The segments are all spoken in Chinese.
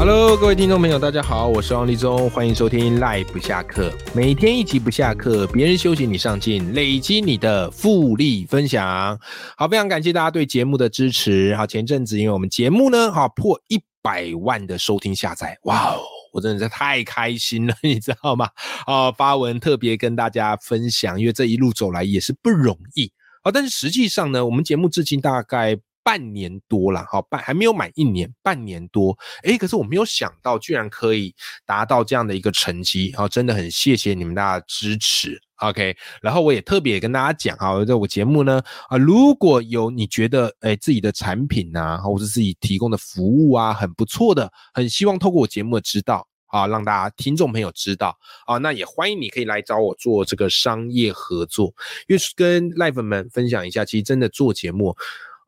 Hello，各位听众朋友，大家好，我是王立中，欢迎收听 Life 不下课，每天一集不下课，别人休息你上进，累积你的复利分享。好，非常感谢大家对节目的支持。好，前阵子因为我们节目呢，好破一百万的收听下载，哇哦，我真的是太开心了，你知道吗？啊，发文特别跟大家分享，因为这一路走来也是不容易啊。但是实际上呢，我们节目至今大概。半年多了，好半还没有满一年，半年多，诶，可是我没有想到，居然可以达到这样的一个成绩，好，真的很谢谢你们大家支持，OK，然后我也特别跟大家讲啊，在我节目呢，啊，如果有你觉得诶自己的产品啊，或者自己提供的服务啊很不错的，很希望透过我节目的知道啊，让大家听众朋友知道啊，那也欢迎你可以来找我做这个商业合作，因为跟 Live 们分享一下，其实真的做节目。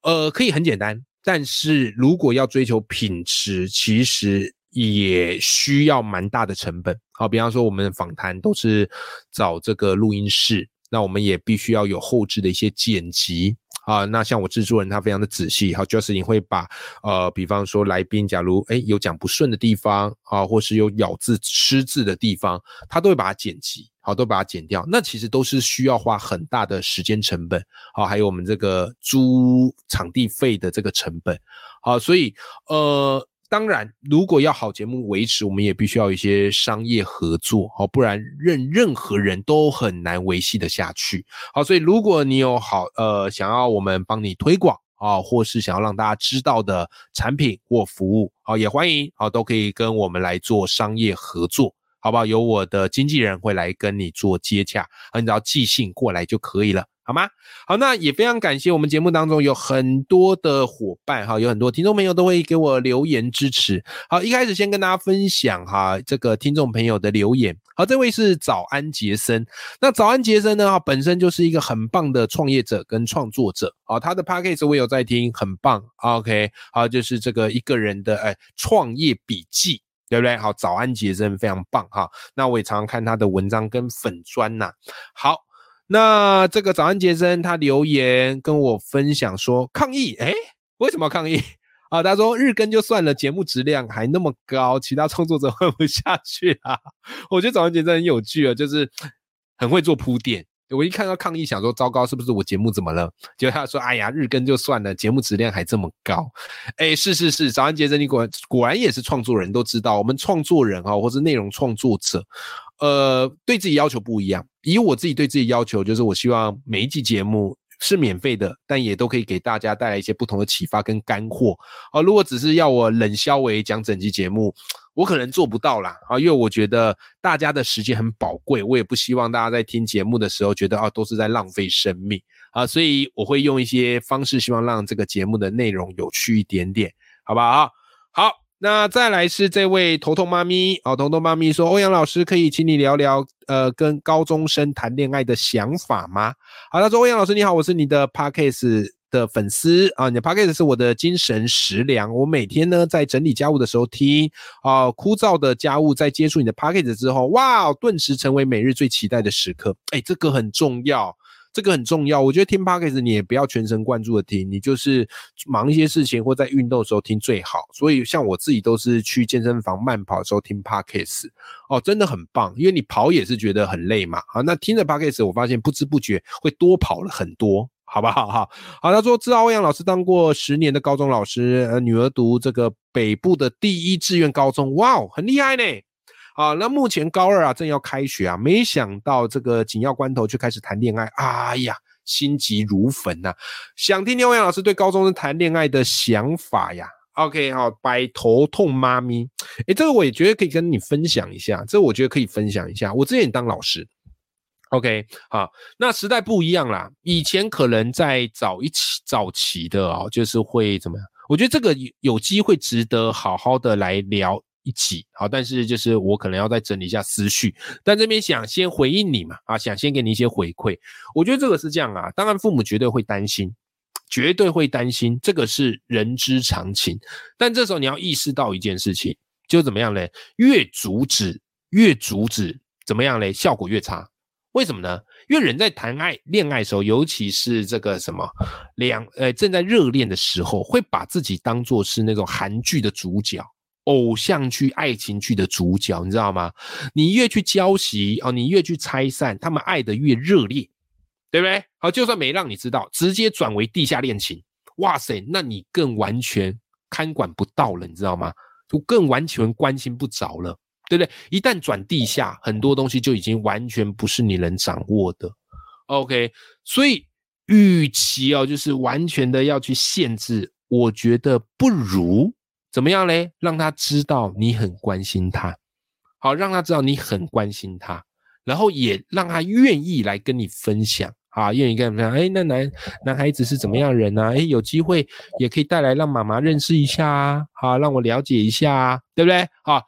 呃，可以很简单，但是如果要追求品质，其实也需要蛮大的成本。好，比方说我们访谈都是找这个录音室，那我们也必须要有后置的一些剪辑。啊，那像我制作人，他非常的仔细，好就是你会把呃，比方说来宾，假如哎有讲不顺的地方啊，或是有咬字失字的地方，他都会把它剪辑，好，都把它剪掉。那其实都是需要花很大的时间成本，好，还有我们这个租场地费的这个成本，好，所以呃。当然，如果要好节目维持，我们也必须要一些商业合作，好，不然任任何人都很难维系的下去。好，所以如果你有好呃想要我们帮你推广啊，或是想要让大家知道的产品或服务，好，也欢迎好都可以跟我们来做商业合作，好不好？有我的经纪人会来跟你做接洽，你只要寄信过来就可以了。好吗？好，那也非常感谢我们节目当中有很多的伙伴哈，有很多听众朋友都会给我留言支持。好，一开始先跟大家分享哈，这个听众朋友的留言。好，这位是早安杰森。那早安杰森呢？哈，本身就是一个很棒的创业者跟创作者。好，他的 p a c k a g e 我有在听，很棒。OK，好，就是这个一个人的哎创业笔记，对不对？好，早安杰森非常棒哈。那我也常常看他的文章跟粉砖呐。好。那这个早安杰森他留言跟我分享说抗议，哎，为什么抗议 啊？他说日更就算了，节目质量还那么高，其他创作者混不下去啊。我觉得早安杰森很有趣啊，就是很会做铺垫。我一看到抗议，想说糟糕，是不是我节目怎么了？结果他说，哎呀，日更就算了，节目质量还这么高。哎，是是是，早安杰森，你果果然也是创作人，都知道我们创作人啊，或是内容创作者。呃，对自己要求不一样。以我自己对自己要求，就是我希望每一季节目是免费的，但也都可以给大家带来一些不同的启发跟干货。啊，如果只是要我冷消为讲整集节目，我可能做不到啦。啊，因为我觉得大家的时间很宝贵，我也不希望大家在听节目的时候觉得啊都是在浪费生命啊，所以我会用一些方式，希望让这个节目的内容有趣一点点，好不好？好。那再来是这位头痛妈咪哦，头痛妈咪说：“欧阳老师可以请你聊聊，呃，跟高中生谈恋爱的想法吗？”好，他说：“欧阳老师你好，我是你的 Parkes 的粉丝啊，你的 Parkes 是我的精神食粮，我每天呢在整理家务的时候听啊，枯燥的家务在接触你的 Parkes 之后，哇，顿时成为每日最期待的时刻。哎，这个很重要。”这个很重要，我觉得听 podcast 你也不要全神贯注的听，你就是忙一些事情或在运动的时候听最好。所以像我自己都是去健身房慢跑的时候听 podcast，哦，真的很棒，因为你跑也是觉得很累嘛。好，那听着 podcast，我发现不知不觉会多跑了很多，好不好？哈，好，他说知道欧阳老师当过十年的高中老师，呃，女儿读这个北部的第一志愿高中，哇，很厉害呢。好，那目前高二啊，正要开学啊，没想到这个紧要关头就开始谈恋爱，哎呀，心急如焚呐！想听听欧阳老师对高中生谈恋爱的想法呀？OK，好，白头痛妈咪，诶，这个我也觉得可以跟你分享一下，这我觉得可以分享一下。我之前当老师，OK，好，那时代不一样啦，以前可能在早一期早期的哦，就是会怎么样？我觉得这个有机会值得好好的来聊。一起好，但是就是我可能要再整理一下思绪，但这边想先回应你嘛，啊，想先给你一些回馈。我觉得这个是这样啊，当然父母绝对会担心，绝对会担心，这个是人之常情。但这时候你要意识到一件事情，就怎么样嘞？越阻止，越阻止，怎么样嘞？效果越差。为什么呢？因为人在谈爱、恋爱的时候，尤其是这个什么两呃正在热恋的时候，会把自己当做是那种韩剧的主角、偶像剧、爱情剧的主角，你知道吗？你越去交习哦，你越去拆散，他们爱的越热烈，对不对？好，就算没让你知道，直接转为地下恋情，哇塞，那你更完全看管不到了，你知道吗？就更完全关心不着了。对不对？一旦转地下，很多东西就已经完全不是你能掌握的。OK，所以与其哦，就是完全的要去限制，我觉得不如怎么样嘞？让他知道你很关心他，好，让他知道你很关心他，然后也让他愿意来跟你分享啊，愿意跟你分享。哎，那男男孩子是怎么样人呢？哎，有机会也可以带来让妈妈认识一下啊，好，让我了解一下啊，对不对？好。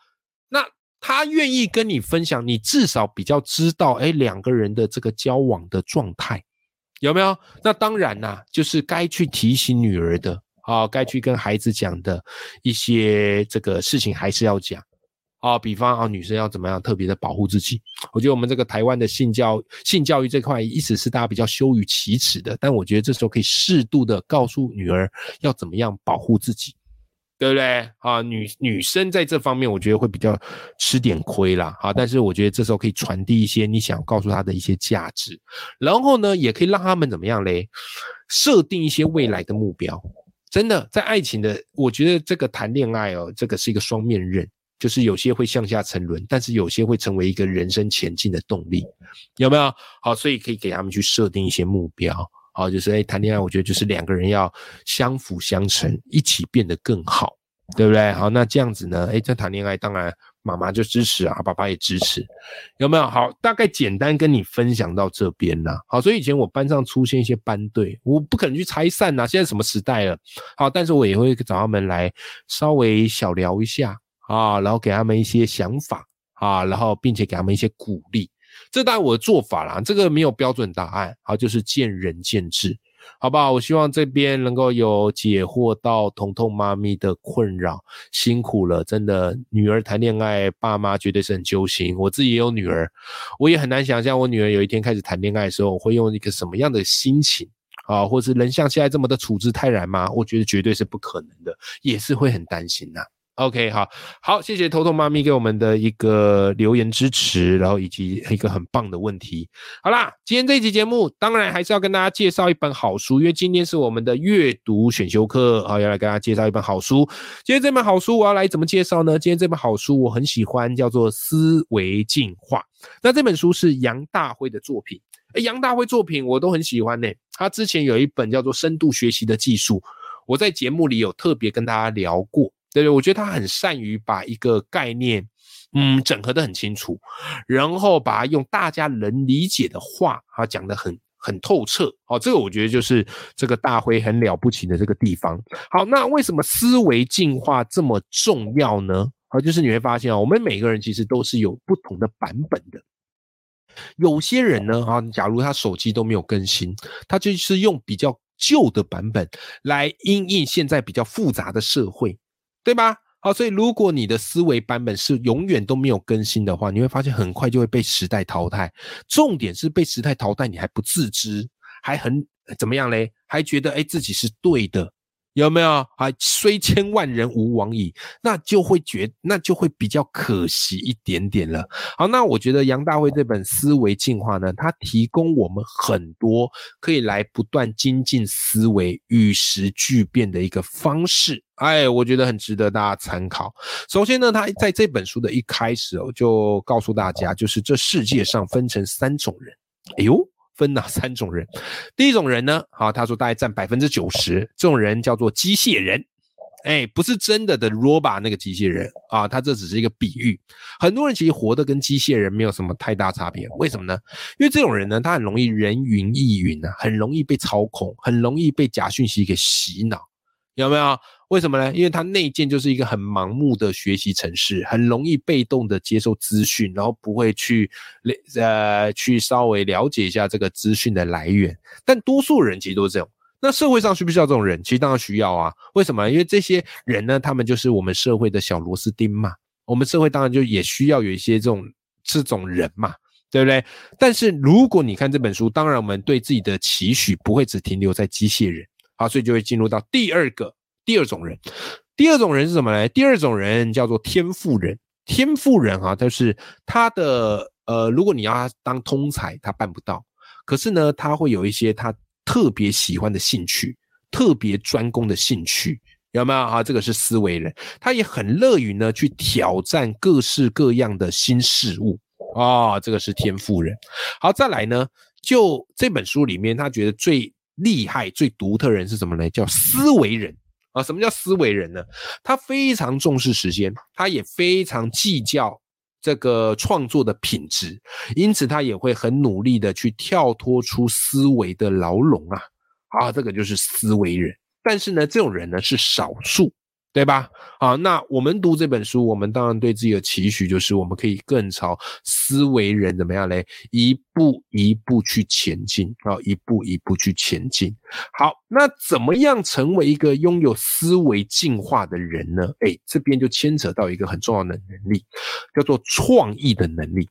那他愿意跟你分享，你至少比较知道，哎，两个人的这个交往的状态有没有？那当然啦，就是该去提醒女儿的啊，该去跟孩子讲的一些这个事情还是要讲啊。比方啊，女生要怎么样特别的保护自己？我觉得我们这个台湾的性教性教育这块，一直是大家比较羞于启齿的，但我觉得这时候可以适度的告诉女儿要怎么样保护自己。对不对啊？女女生在这方面，我觉得会比较吃点亏啦。啊，但是我觉得这时候可以传递一些你想告诉他的一些价值，然后呢，也可以让他们怎么样嘞？设定一些未来的目标。真的，在爱情的，我觉得这个谈恋爱哦，这个是一个双面刃，就是有些会向下沉沦，但是有些会成为一个人生前进的动力，有没有？好，所以可以给他们去设定一些目标。好，就是哎，谈恋爱，我觉得就是两个人要相辅相成，一起变得更好，对不对？好，那这样子呢，哎，在谈恋爱，当然妈妈就支持啊，爸爸也支持，有没有？好，大概简单跟你分享到这边啦。好，所以以前我班上出现一些班队，我不可能去拆散呐。现在什么时代了？好，但是我也会找他们来稍微小聊一下啊，然后给他们一些想法啊，然后并且给他们一些鼓励。这当然我的做法啦，这个没有标准答案，好，就是见仁见智，好不好？我希望这边能够有解惑到彤彤妈咪的困扰，辛苦了，真的，女儿谈恋爱，爸妈绝对是很揪心。我自己也有女儿，我也很难想象我女儿有一天开始谈恋爱的时候，我会用一个什么样的心情啊，或是能像现在这么的处之泰然吗？我觉得绝对是不可能的，也是会很担心呐。OK，好好，谢谢头头妈咪给我们的一个留言支持，然后以及一个很棒的问题。好啦，今天这一集节目，当然还是要跟大家介绍一本好书，因为今天是我们的阅读选修课，好，要来跟大家介绍一本好书。今天这本好书我要来怎么介绍呢？今天这本好书我很喜欢，叫做《思维进化》。那这本书是杨大辉的作品，哎，杨大辉作品我都很喜欢呢。他之前有一本叫做《深度学习的技术》，我在节目里有特别跟大家聊过。对对，我觉得他很善于把一个概念，嗯，整合的很清楚，然后把它用大家能理解的话啊讲的很很透彻。哦，这个我觉得就是这个大辉很了不起的这个地方。好，那为什么思维进化这么重要呢？好，就是你会发现啊，我们每个人其实都是有不同的版本的。有些人呢，啊，假如他手机都没有更新，他就是用比较旧的版本来应应现在比较复杂的社会。对吧？好，所以如果你的思维版本是永远都没有更新的话，你会发现很快就会被时代淘汰。重点是被时代淘汰，你还不自知，还很怎么样嘞？还觉得哎自己是对的。有没有还？虽千万人吾往矣，那就会觉，那就会比较可惜一点点了。好，那我觉得杨大卫这本《思维进化》呢，它提供我们很多可以来不断精进思维、与时俱变的一个方式。哎，我觉得很值得大家参考。首先呢，他在这本书的一开始哦，就告诉大家，就是这世界上分成三种人。哎呦！分哪三种人？第一种人呢？好，他说大概占百分之九十，这种人叫做机械人，哎，不是真的的 robot 那个机械人啊，他这只是一个比喻。很多人其实活得跟机械人没有什么太大差别，为什么呢？因为这种人呢，他很容易人云亦云啊，很容易被操控，很容易被假讯息给洗脑，有没有？为什么呢？因为他内建就是一个很盲目的学习程式，很容易被动的接受资讯，然后不会去呃去稍微了解一下这个资讯的来源。但多数人其实都是这样。那社会上需不需要这种人？其实当然需要啊。为什么？因为这些人呢，他们就是我们社会的小螺丝钉嘛。我们社会当然就也需要有一些这种这种人嘛，对不对？但是如果你看这本书，当然我们对自己的期许不会只停留在机械人，所以就会进入到第二个第二种人。第二种人是什么呢？第二种人叫做天赋人。天赋人啊，就是他的呃，如果你要他当通才，他办不到。可是呢，他会有一些他特别喜欢的兴趣，特别专攻的兴趣，有没有啊？这个是思维人，他也很乐于呢去挑战各式各样的新事物啊。这个是天赋人。好，再来呢，就这本书里面，他觉得最厉害、最独特人是什么呢？叫思维人啊。什么叫思维人呢？他非常重视时间，他也非常计较。这个创作的品质，因此他也会很努力的去跳脱出思维的牢笼啊啊，这个就是思维人。但是呢，这种人呢是少数。对吧？好，那我们读这本书，我们当然对自己的期许就是，我们可以更朝思维人怎么样嘞？一步一步去前进啊，一步一步去前进。好，那怎么样成为一个拥有思维进化的人呢？哎，这边就牵扯到一个很重要的能力，叫做创意的能力。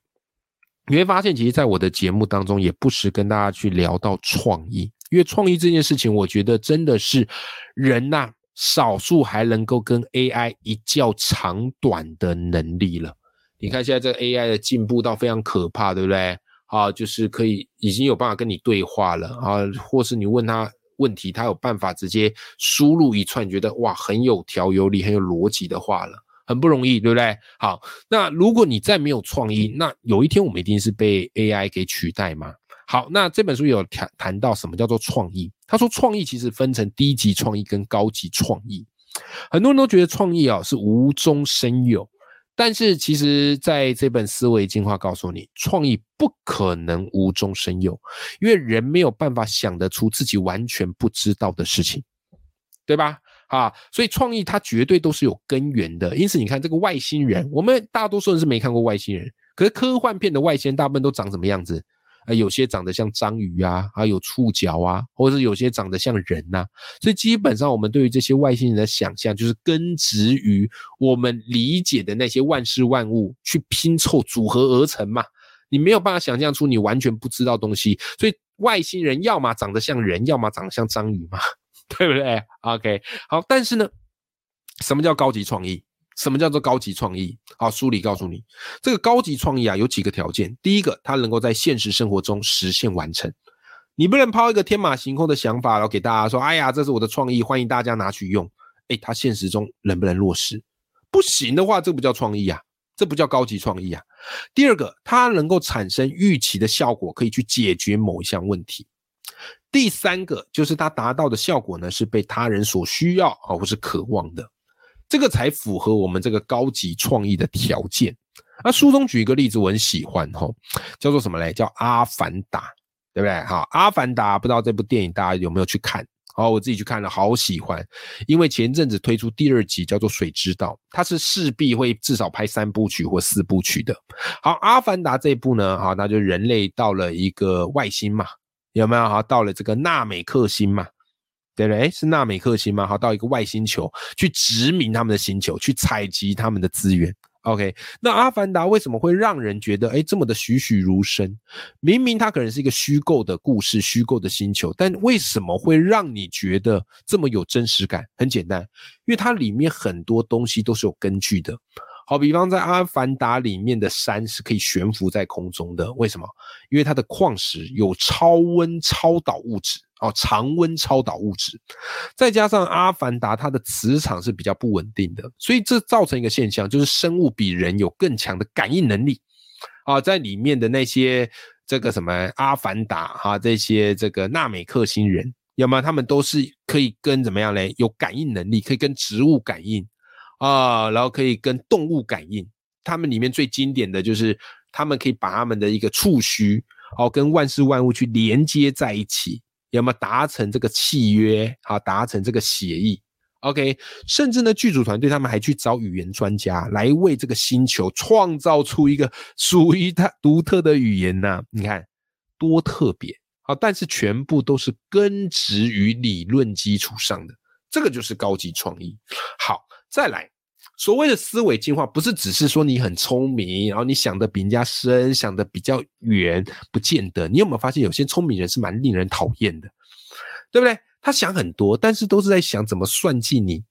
你会发现，其实，在我的节目当中，也不时跟大家去聊到创意，因为创意这件事情，我觉得真的是人呐。少数还能够跟 AI 一较长短的能力了。你看现在这个 AI 的进步到非常可怕，对不对？啊，就是可以已经有办法跟你对话了啊，或是你问他问题，他有办法直接输入一串，觉得哇很有条有理、很有逻辑的话了，很不容易，对不对？好，那如果你再没有创意，那有一天我们一定是被 AI 给取代吗？好，那这本书有谈谈到什么叫做创意？他说创意其实分成低级创意跟高级创意。很多人都觉得创意啊是无中生有，但是其实在这本思维进化告诉你，创意不可能无中生有，因为人没有办法想得出自己完全不知道的事情，对吧？啊，所以创意它绝对都是有根源的。因此你看这个外星人，我们大多数人是没看过外星人，可是科幻片的外星人大部分都长什么样子？啊，有些长得像章鱼啊，还有触角啊，或者是有些长得像人呐，所以基本上我们对于这些外星人的想象，就是根植于我们理解的那些万事万物去拼凑组合而成嘛。你没有办法想象出你完全不知道东西，所以外星人要么长得像人，要么长得像章鱼嘛，对不对？OK，好，但是呢，什么叫高级创意？什么叫做高级创意？好，书里告诉你，这个高级创意啊有几个条件。第一个，它能够在现实生活中实现完成。你不能抛一个天马行空的想法，然后给大家说：“哎呀，这是我的创意，欢迎大家拿去用。”哎，它现实中能不能落实？不行的话，这不叫创意啊，这不叫高级创意啊。第二个，它能够产生预期的效果，可以去解决某一项问题。第三个，就是它达到的效果呢，是被他人所需要啊，或是渴望的。这个才符合我们这个高级创意的条件。那书中举一个例子，我很喜欢哈，叫做什么嘞？叫《阿凡达》，对不对？哈，《阿凡达》不知道这部电影大家有没有去看？好，我自己去看了，好喜欢。因为前阵子推出第二集，叫做《水之道》，它是势必会至少拍三部曲或四部曲的。好，《阿凡达》这一部呢，哈，那就人类到了一个外星嘛，有没有？哈，到了这个纳美克星嘛。对不对？是纳美克星吗？好，到一个外星球去殖民他们的星球，去采集他们的资源。OK，那阿凡达为什么会让人觉得哎这么的栩栩如生？明明它可能是一个虚构的故事、虚构的星球，但为什么会让你觉得这么有真实感？很简单，因为它里面很多东西都是有根据的。好，比方在阿凡达里面的山是可以悬浮在空中的，为什么？因为它的矿石有超温超导物质哦，常温超导物质，再加上阿凡达它的磁场是比较不稳定的，所以这造成一个现象，就是生物比人有更强的感应能力啊，在里面的那些这个什么阿凡达哈，这些这个纳美克星人，要么他们都是可以跟怎么样嘞？有感应能力，可以跟植物感应。啊，然后可以跟动物感应，他们里面最经典的就是，他们可以把他们的一个触须，哦，跟万事万物去连接在一起，有没有达成这个契约？好，达成这个协议。OK，甚至呢，剧组团队他们还去找语言专家来为这个星球创造出一个属于它独特的语言呢。你看多特别，好，但是全部都是根植于理论基础上的，这个就是高级创意。好，再来，所谓的思维进化，不是只是说你很聪明，然后你想的比人家深，想的比较远，不见得。你有没有发现，有些聪明人是蛮令人讨厌的，对不对？他想很多，但是都是在想怎么算计你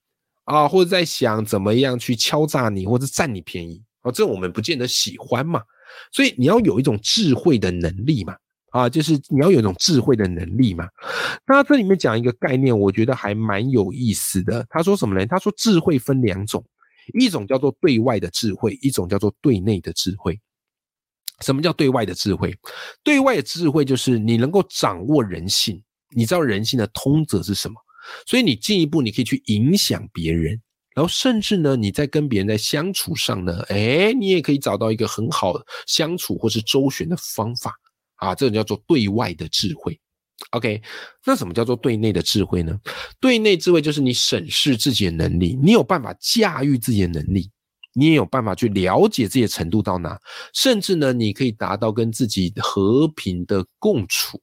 啊，或者在想怎么样去敲诈你，或者占你便宜啊，这我们不见得喜欢嘛。所以你要有一种智慧的能力嘛。啊，就是你要有一种智慧的能力嘛。那这里面讲一个概念，我觉得还蛮有意思的。他说什么呢？他说智慧分两种，一种叫做对外的智慧，一种叫做对内的智慧。什么叫对外的智慧？对外的智慧就是你能够掌握人性，你知道人性的通则是什么，所以你进一步你可以去影响别人，然后甚至呢，你在跟别人在相处上呢，哎，你也可以找到一个很好相处或是周旋的方法。啊，这种叫做对外的智慧，OK？那什么叫做对内的智慧呢？对内智慧就是你审视自己的能力，你有办法驾驭自己的能力，你也有办法去了解自己的程度到哪，甚至呢，你可以达到跟自己和平的共处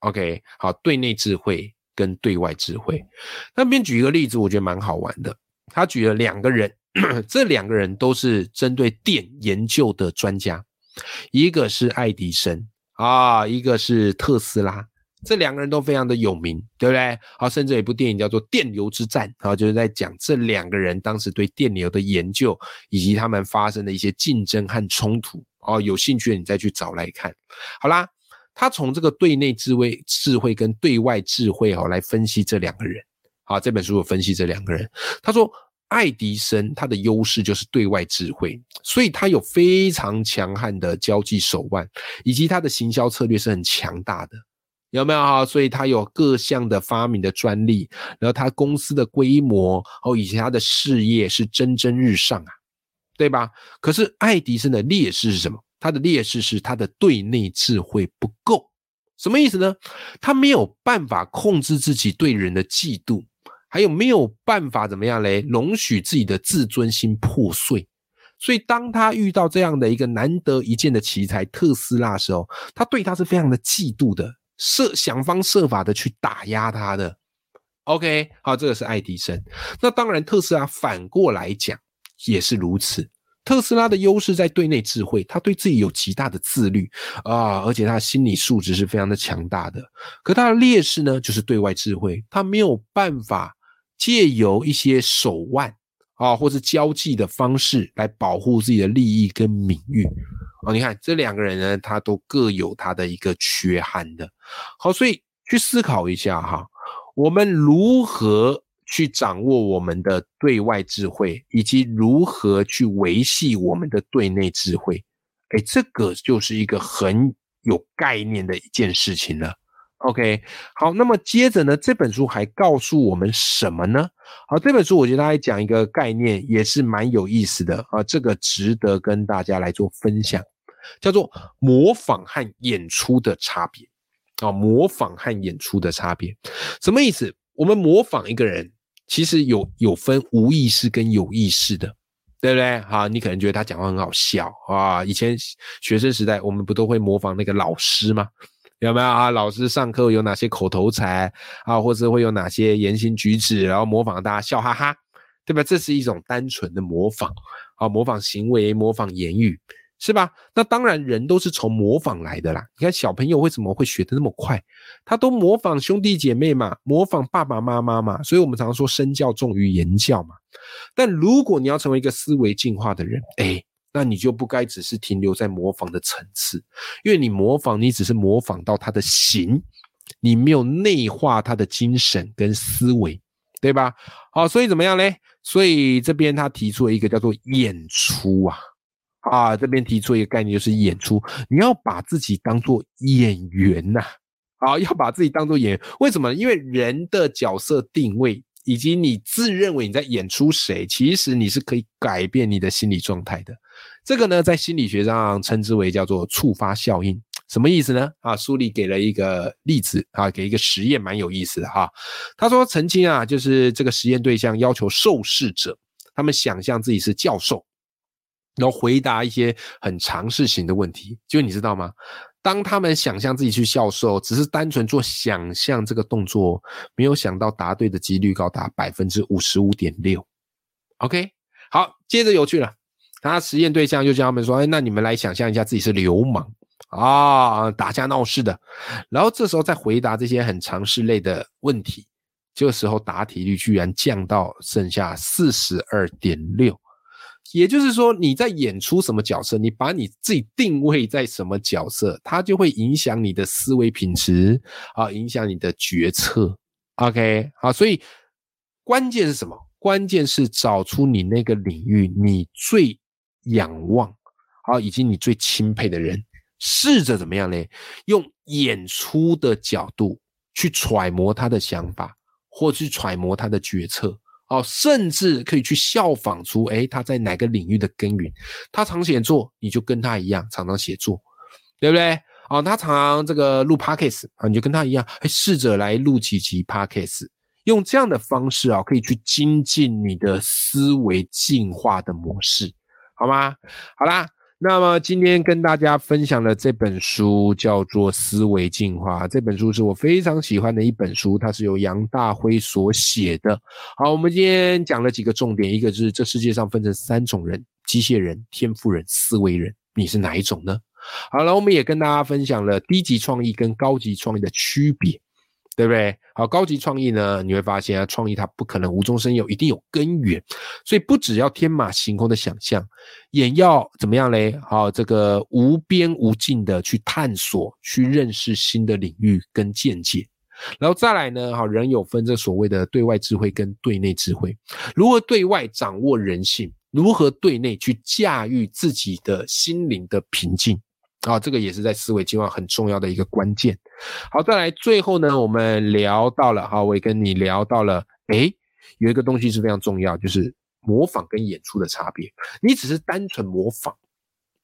，OK？好，对内智慧跟对外智慧，那边举一个例子，我觉得蛮好玩的。他举了两个人，这两个人都是针对电研究的专家，一个是爱迪生。啊，一个是特斯拉，这两个人都非常的有名，对不对？好，甚至有一部电影叫做《电流之战》，啊，就是在讲这两个人当时对电流的研究，以及他们发生的一些竞争和冲突。哦，有兴趣的你再去找来看。好啦，他从这个对内智慧、智慧跟对外智慧哦来分析这两个人。好，这本书有分析这两个人，他说。爱迪生他的优势就是对外智慧，所以他有非常强悍的交际手腕，以及他的行销策略是很强大的，有没有哈？所以他有各项的发明的专利，然后他公司的规模哦，以及他的事业是蒸蒸日上啊，对吧？可是爱迪生的劣势是什么？他的劣势是他的对内智慧不够，什么意思呢？他没有办法控制自己对人的嫉妒。还有没有办法怎么样嘞？容许自己的自尊心破碎，所以当他遇到这样的一个难得一见的奇才特斯拉的时候，他对他是非常的嫉妒的，设想方设法的去打压他的。OK，好，这个是爱迪生。那当然，特斯拉反过来讲也是如此。特斯拉的优势在对内智慧，他对自己有极大的自律啊，而且他的心理素质是非常的强大的。可他的劣势呢，就是对外智慧，他没有办法。借由一些手腕啊，或是交际的方式来保护自己的利益跟名誉哦，你看这两个人呢，他都各有他的一个缺憾的。好，所以去思考一下哈，我们如何去掌握我们的对外智慧，以及如何去维系我们的对内智慧？哎，这个就是一个很有概念的一件事情了。OK，好，那么接着呢，这本书还告诉我们什么呢？好，这本书我觉得它还讲一个概念，也是蛮有意思的啊，这个值得跟大家来做分享，叫做模仿和演出的差别啊，模仿和演出的差别，什么意思？我们模仿一个人，其实有有分无意识跟有意识的，对不对？好，你可能觉得他讲话很好笑啊，以前学生时代我们不都会模仿那个老师吗？有没有啊？老师上课有哪些口头禅啊，或者会有哪些言行举止，然后模仿大家笑哈哈，对吧？这是一种单纯的模仿啊，模仿行为，模仿言语，是吧？那当然，人都是从模仿来的啦。你看小朋友为什么会学得那么快？他都模仿兄弟姐妹嘛，模仿爸爸妈妈嘛。所以我们常说身教重于言教嘛。但如果你要成为一个思维进化的人，哎。那你就不该只是停留在模仿的层次，因为你模仿，你只是模仿到他的形，你没有内化他的精神跟思维，对吧？好，所以怎么样嘞？所以这边他提出了一个叫做演出啊，啊，这边提出一个概念就是演出，你要把自己当做演员呐，啊，要把自己当做演员，为什么？因为人的角色定位。以及你自认为你在演出谁，其实你是可以改变你的心理状态的。这个呢，在心理学上称之为叫做触发效应。什么意思呢？啊，书里给了一个例子啊，给一个实验，蛮有意思的哈。他说，曾经啊，就是这个实验对象要求受试者，他们想象自己是教授，然后回答一些很常识型的问题。就你知道吗？当他们想象自己去销售，只是单纯做想象这个动作，没有想到答对的几率高达百分之五十五点六。OK，好，接着有趣了，他实验对象就叫他们说：“哎，那你们来想象一下自己是流氓啊，打架闹事的。”然后这时候再回答这些很常识类的问题，这个时候答题率居然降到剩下四十二点六。也就是说，你在演出什么角色，你把你自己定位在什么角色，它就会影响你的思维品质啊，影响你的决策。OK，好，所以关键是什么？关键是找出你那个领域你最仰望啊，以及你最钦佩的人，试着怎么样呢？用演出的角度去揣摩他的想法，或去揣摩他的决策。哦，甚至可以去效仿出，哎，他在哪个领域的耕耘？他常写作，你就跟他一样，常常写作，对不对？哦，他常这个录 podcast 啊，你就跟他一样，哎，试着来录几集 podcast，用这样的方式啊，可以去精进你的思维进化的模式，好吗？好啦。那么今天跟大家分享的这本书叫做《思维进化》，这本书是我非常喜欢的一本书，它是由杨大辉所写的。好，我们今天讲了几个重点，一个是这世界上分成三种人：机械人、天赋人、思维人，你是哪一种呢？好了，我们也跟大家分享了低级创意跟高级创意的区别。对不对？好，高级创意呢？你会发现啊，创意它不可能无中生有，一定有根源。所以不只要天马行空的想象，也要怎么样嘞？好，这个无边无尽的去探索，去认识新的领域跟见解。然后再来呢？好，人有分这所谓的对外智慧跟对内智慧。如何对外掌握人性？如何对内去驾驭自己的心灵的平静？啊，这个也是在思维进化很重要的一个关键。好，再来最后呢，我们聊到了，哈，我也跟你聊到了，诶，有一个东西是非常重要，就是模仿跟演出的差别。你只是单纯模仿，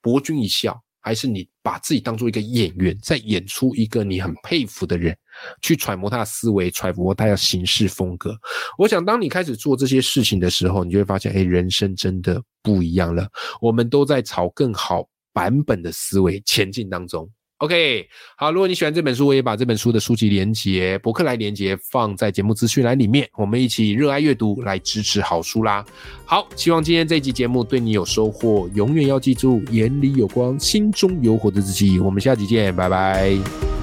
博君一笑，还是你把自己当做一个演员，在演出一个你很佩服的人，去揣摩他的思维，揣摩他的行事风格。我想，当你开始做这些事情的时候，你就会发现，诶，人生真的不一样了。我们都在朝更好。版本的思维前进当中，OK，好，如果你喜欢这本书，我也把这本书的书籍连接、博客来连接放在节目资讯栏里面，我们一起热爱阅读，来支持好书啦。好，希望今天这集节目对你有收获，永远要记住，眼里有光，心中有火的自己。我们下集见，拜拜。